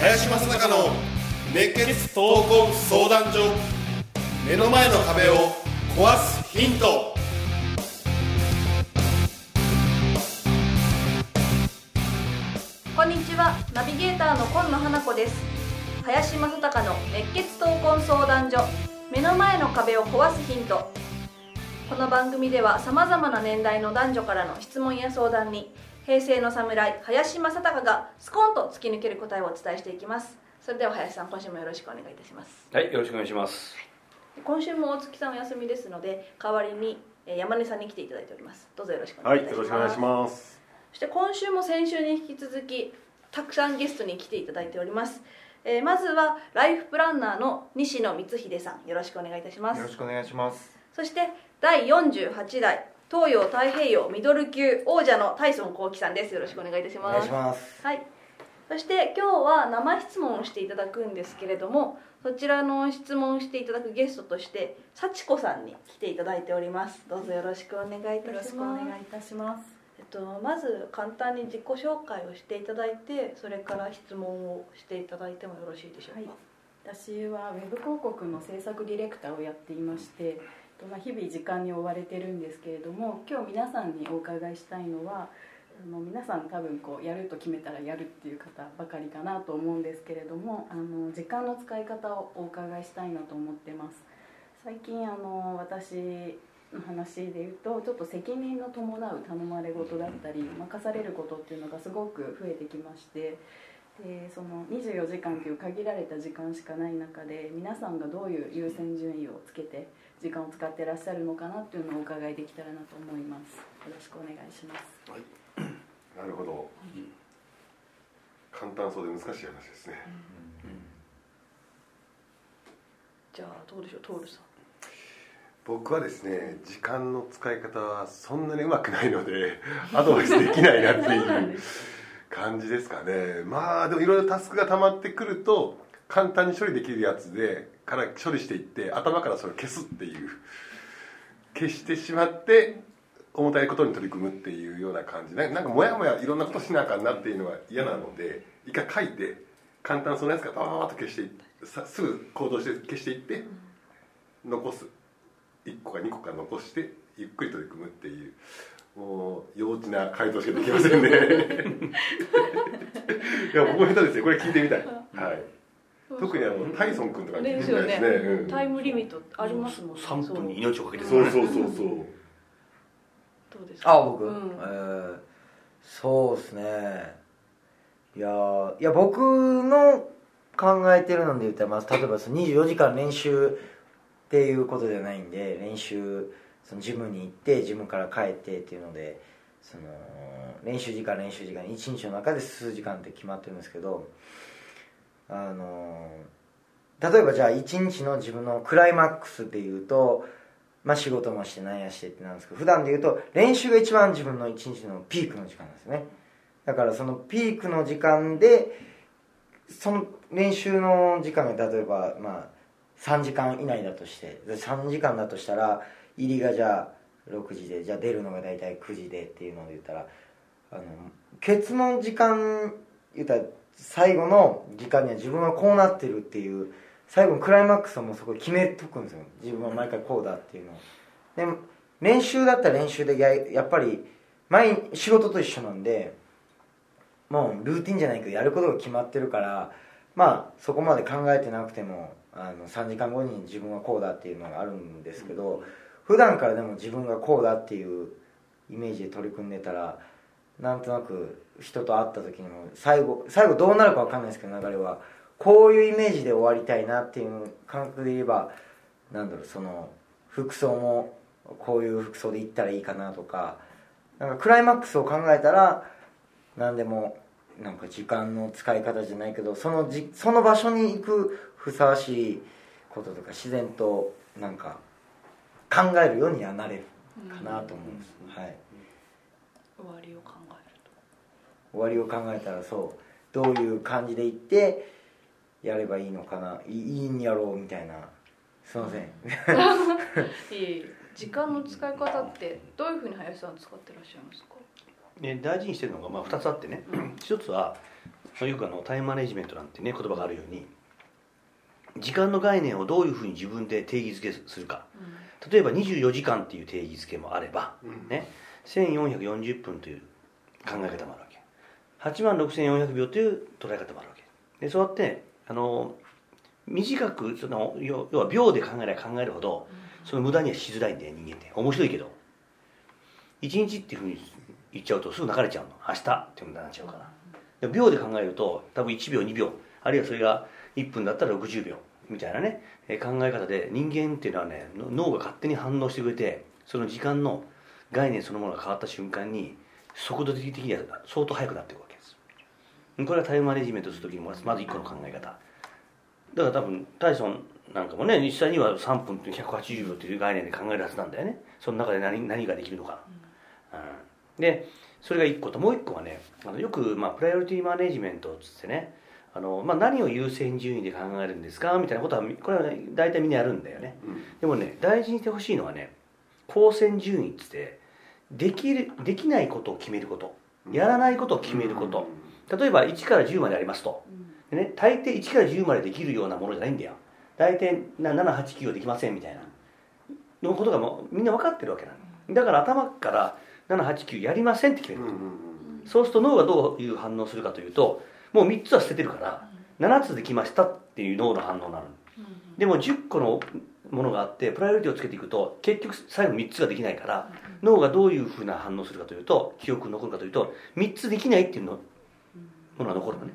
林正孝の熱血闘魂相談所目の前の壁を壊すヒント。こんにちは。ナビゲーターの今野花子です。林正孝の熱血闘魂相談所。目の前の壁を壊すヒント。この番組ではさまざまな年代の男女からの質問や相談に平成の侍林正孝がスコンと突き抜ける答えをお伝えしていきます。それでは林さん今週もよろしくお願いいたします。はい、よろしくお願いします。今週も大月さんお休みですので代わりにえー山根さんに来ていただいております。どうぞよろしくおはい願いいたします、よろしくお願いします。そして今週も先週に引き続きたくさんゲストに来ていただいております、えーまずはライフプランナーの西野光秀さんよろしくお願いいたしますよろしくお願いします。そして第48代東洋太平洋ミドル級王者のタイソン幸喜さんですよろしくお願いいたしお願いますします。はいそして今日は生質問をしていただくんですけれどもそちらの質問していただくゲストとして幸子さんに来ていただいておりますどうぞよろしくお願いいたしよろしくおます願いいたします。えっと、まず簡単に自己紹介をしていただいてそれから質問をしていただいてもよろしいでしょうか、はい。私はウェブ広告の制作ディレクターをやっていまして、日々時間に追われてるんですけれども今日皆さんにお伺いしたいのはあの皆さん多分こうやると決めたらやるっていう方ばかりかなと思うんですけれどもあの時間の使い方をお伺いしたいなと思ってます。最近あの私の話で言うとちょっと責任の伴う頼まれ事だったり任されることっていうのがすごく増えてきましてでその24時間という限られた時間しかない中で皆さんがどういう優先順位をつけて時間を使ってらっしゃるのかなっていうのをお伺いできたらなと思います。よろしくお願いします。なるほど。簡単そうで難しい話ですね。じゃあどうでしょう？トールさん僕はですね時間の使い方はそんなにうまくないので アドバイスできないなっていう感じですかね。まあでもいろいろタスクが溜まってくると簡単に処理できるやつでから処理していって頭からそれを消すっていう消してしまって重たいことに取り組むっていうような感じ。なんかもやもやいろんなことしなあかんなっていうのは嫌なので一回書いて簡単そうなやつからパパパッと消してすぐ行動して消していって残す。1個か2個か残してゆっくり取り組むっていうもう幼稚な回答しかできませんね。いや僕も下手ですよ。これ聞いてみたい、はい、特にあのタイソン君とかに聞いてみたいですね。うん。タイムリミットありますもんね。三分に命をかけてそうそうそうそう。どうですか？あ、僕、うん。えーそうですね。いやーいや僕の考えてるので言ったら、まあ、例えばその24時間練習っていうことじゃないんで練習そのジムに行ってジムから帰ってっていうのでその練習時間練習時間1日の中で数時間って決まってるんですけどあの例えばじゃあ1日の自分のクライマックスでいうとまあ仕事もしてなんやしてってなんですけど普段で言うと練習が一番自分の一日のピークの時間ですね。だからそのピークの時間でその練習の時間が例えばまあ3時間以内だとしてで3時間だとしたら入りがじゃあ6時でじゃあ出るのが大体9時でっていうので言ったらあのケツの時間言ったら最後の時間には自分はこうなってるっていう最後のクライマックスをもうそこ決めとくんですよ。自分は毎回こうだっていうのを。でも練習だったら練習でややっぱり毎仕事と一緒なんでもうルーティンじゃないけどやることが決まってるからまあそこまで考えてなくてもあの3時間後に自分はこうだっていうのがあるんですけど、普段からでも自分がこうだっていうイメージで取り組んでたらなんとなく人と会った時にも最後最後どうなるか分かんないですけど流れはこういうイメージで終わりたいなっていう感覚で言えばなんだろうその服装もこういう服装で行ったらいいかなとかなんかクライマックスを考えたら何でもなんか時間の使い方じゃないけどそのじその場所に行くふさわしいこととか自然となんか考えるようにはなれるかなと思うんです、はい、終わりを考えると。終わりを考えたらそうどういう感じで行っていやればいいのかないいいいんやろうみたいな。すいません。いえいえ。時間の使い方ってどういうふうに林さん使ってらっしゃいますか？ね、大事にしてるのがまあ2つあってね、一つはよくあのタイムマネジメントなんてね言葉があるように時間の概念をどういうふうに自分で定義づけするか。例えば24時間っていう定義づけもあれば、ね、1440分という考え方もあるわけ。8万6400秒という捉え方もあるわけ。でそうやってあの短くその要要は秒で考えれば考えるほどその無駄にはしづらいんだよ人間って。面白いけど。1日っていうふうに言っちゃうとすぐ流れちゃうの。明日っていう無駄になっちゃうから。で秒で考えると多分1秒2秒あるいはそれが1分だったら60秒みたいなね考え方で人間っていうのはね脳が勝手に反応してくれてその時間の概念そのものが変わった瞬間に速度的には相当速くなっていくわけです。これはタイムマネジメントするときにもまず1個の考え方。だから多分タイソンなんかもね実際には3分って180秒という概念で考えるはずなんだよね。その中で何何ができるのか、うん。でそれが1個ともう1個はねあのよく、まあ、プライオリティマネジメントっつってねあの、まあ、何を優先順位で考えるんですか？みたいなことはこれは、ね、大体みんなやるんだよね、でもね大事にしてほしいのはね優先順位っつってできるできないことを決めること。やらないことを決めること。例えば1から10までありますと。でね大抵1から10までできるようなものじゃないんだよ。大体789はできませんみたいな。のことがもうみんな分かってるわけなの。だから頭から789やりませんって決める、そうすると脳がどういう反応するかというともう3つは捨ててるから7つできましたっていう脳の反応になるでも10個のものがあってプライオリティをつけていくと結局最後3つができないから脳がどういうふうな反応するかというと記憶に残るかというと3つできないっていうのものが残るのね。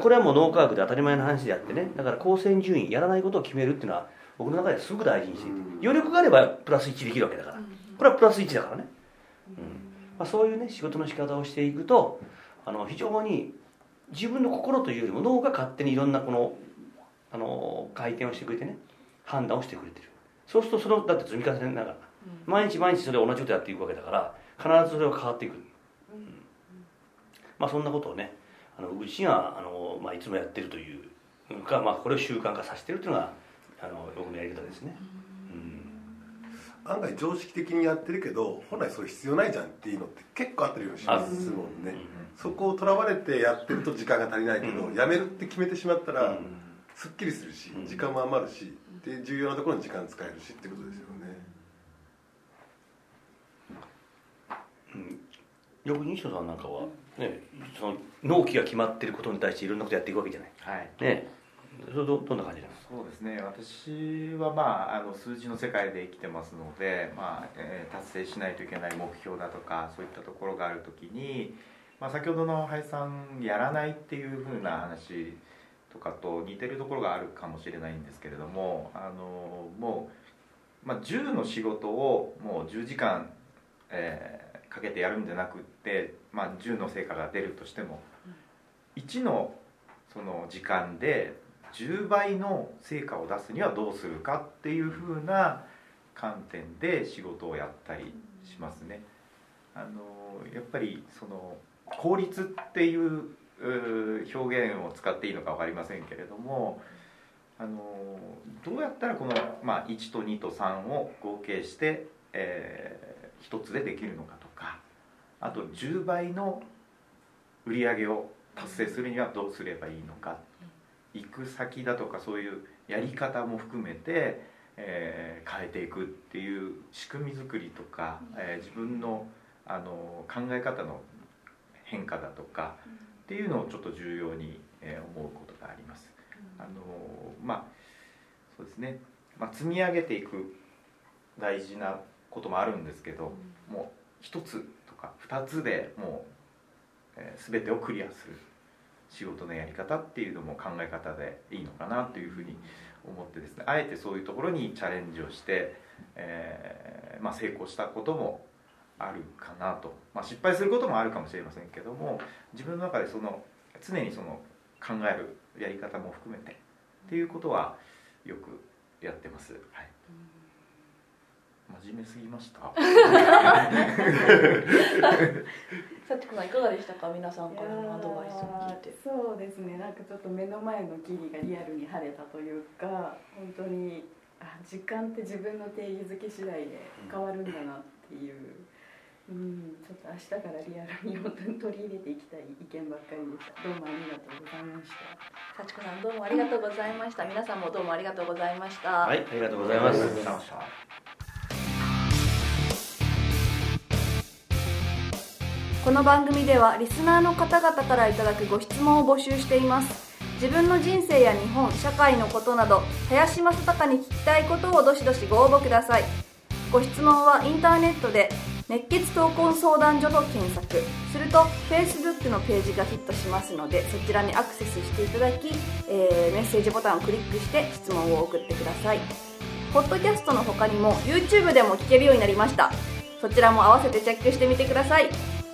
これはもう脳科学で当たり前の話であってね。だから光線順位やらないことを決めるっていうのは僕の中ではすごく大事にしている余力があればプラス1できるわけだから。これはプラス1だからね、うん。まあ、そういうね仕事の仕方をしていくとあの非常に自分の心というよりも脳が勝手にいろんなこのあの回転をしてくれてね判断をしてくれてる。そうするとそのだって積み重ねながら、毎日毎日それを同じことやっていくわけだから必ずそれは変わっていく、うん。まあそんなことをねあの僕自身はあの、まあ、いつもやってるというか、まあ、これを習慣化させてるというのがあの僕のやり方ですね、案外常識的にやってるけど本来それ必要ないじゃんっていうのって結構あったりしますもんね。そこをとらわれてやってると時間が足りないけど、やめるって決めてしまったら、すっきりするし時間も余るしで重要なところに時間使えるしってことですよね。よく西野さんなんかは、ね、その納期が決まってることに対していろんなことやっていくわけじゃない、はい。ね、どどんな感じなんですかそうですね。私は、まあ、あの数字の世界で生きてますので、まあえー達成しないといけない目標だとかそういったところがある時に、まあ、先ほどの林さんやらないっていうふうな話とかと似てるところがあるかもしれないんですけれどもあのもう、まあ、10の仕事をもう10時間、えーかけてやるんじゃなくって、まあ、10の成果が出るとしても1のその時間で10倍の成果を出すにはどうするかっていうふうな観点で仕事をやったりしますね。あのやっぱりその効率っていう表現を使っていいのか分かりませんけれどもあのどうやったらこの、まあ、1と2と3を合計して、えー、1つでできるのかとかあと10倍の売り上げを達成するにはどうすればいいのか行く先だとかそういうやり方も含めて、えー変えていくっていう仕組み作りとか、えー自分のあの考え方の変化だとかっていうのをちょっと重要に、えー思うことがあります。あのまあそうですね、まあ、積み上げていく大事なこともあるんですけど、もう一つとか二つでもう、えー、全てをクリアする仕事のやり方っていうのも考え方でいいのかなというふうに思ってですねあえてそういうところにチャレンジをして、えーまあ、成功したこともあるかなと、まあ、失敗することもあるかもしれませんけども自分の中でその常にその考えるやり方も含めてっていうことはよくやってます、はい、真面目すぎました。さちこさんいかがでしたか？皆さんからのアドバイスを聞いて。そうですね。なんかちょっと目の前の霧がリアルに晴れたというか本当にあ時間って自分の定義づけ次第で変わるんだなっていう、うん、ちょっと明日からリアルに 本当に取り入れていきたい意見ばっかりでした。どうもありがとうございました。さちこさんどうもありがとうございました。皆さんもどうもありがとうございました、はいありがとうございますこの番組ではリスナーの方々からいただくご質問を募集しています。自分の人生や日本社会のことなど林正孝に聞きたいことをどしどしご応募ください。ご質問はインターネットで熱血闘魂相談所と検索。すると Facebook のページがヒットしますのでそちらにアクセスしていただき、えーメッセージボタンをクリックして質問を送ってください。ポッドキャストの他にも YouTube でも聞けるようになりました。そちらも合わせてチェックしてみてください。